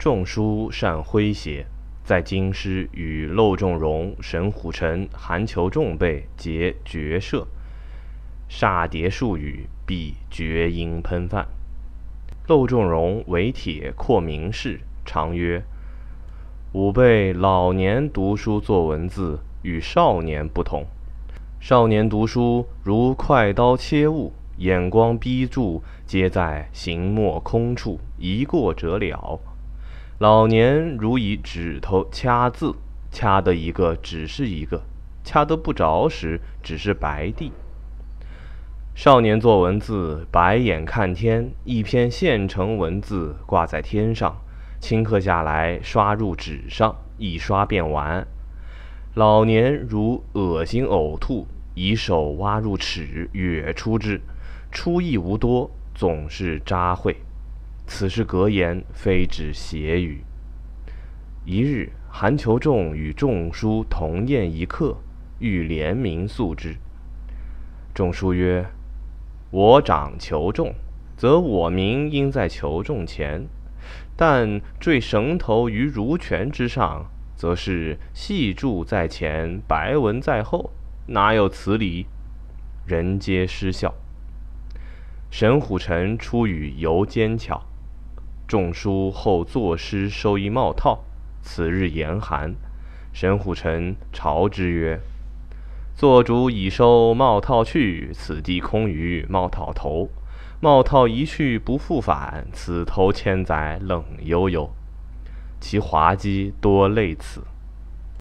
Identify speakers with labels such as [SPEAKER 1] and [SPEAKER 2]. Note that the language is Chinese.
[SPEAKER 1] 仲舒善诙谐，在京师与窦仲荣、沈虎臣、韩求仲辈结绝射，煞叠数语，必绝音喷饭。窦仲荣为铁阔名士，常曰：“吾辈老年读书作文字，与少年不同。少年读书如快刀切物，眼光逼注，皆在行墨空处，一过者了。”老年如以指头掐字，掐得一个只是一个，掐得不着时只是白地。少年作文字，白眼看天，一篇现成文字挂在天上，顷刻下来刷入纸上，一刷便完。老年如恶心呕吐，以手挖入齿，哕出之，出意无多，总是渣秽。此是格言，非指邪语。一日，韩求仲与仲舒同宴一客，欲联名诉之。仲叔曰：“我长求仲，则我名应在求仲前；但坠绳头于如泉之上，则是细注在前，白文在后，哪有此理？”人皆失笑。沈虎臣出语尤奸巧。仲舒后作诗收一帽套，此日严寒，沈虎臣朝之曰：“作主已收帽套去，此地空余帽套头。帽套一去不复返，此头千载冷悠悠。”其滑稽多类此。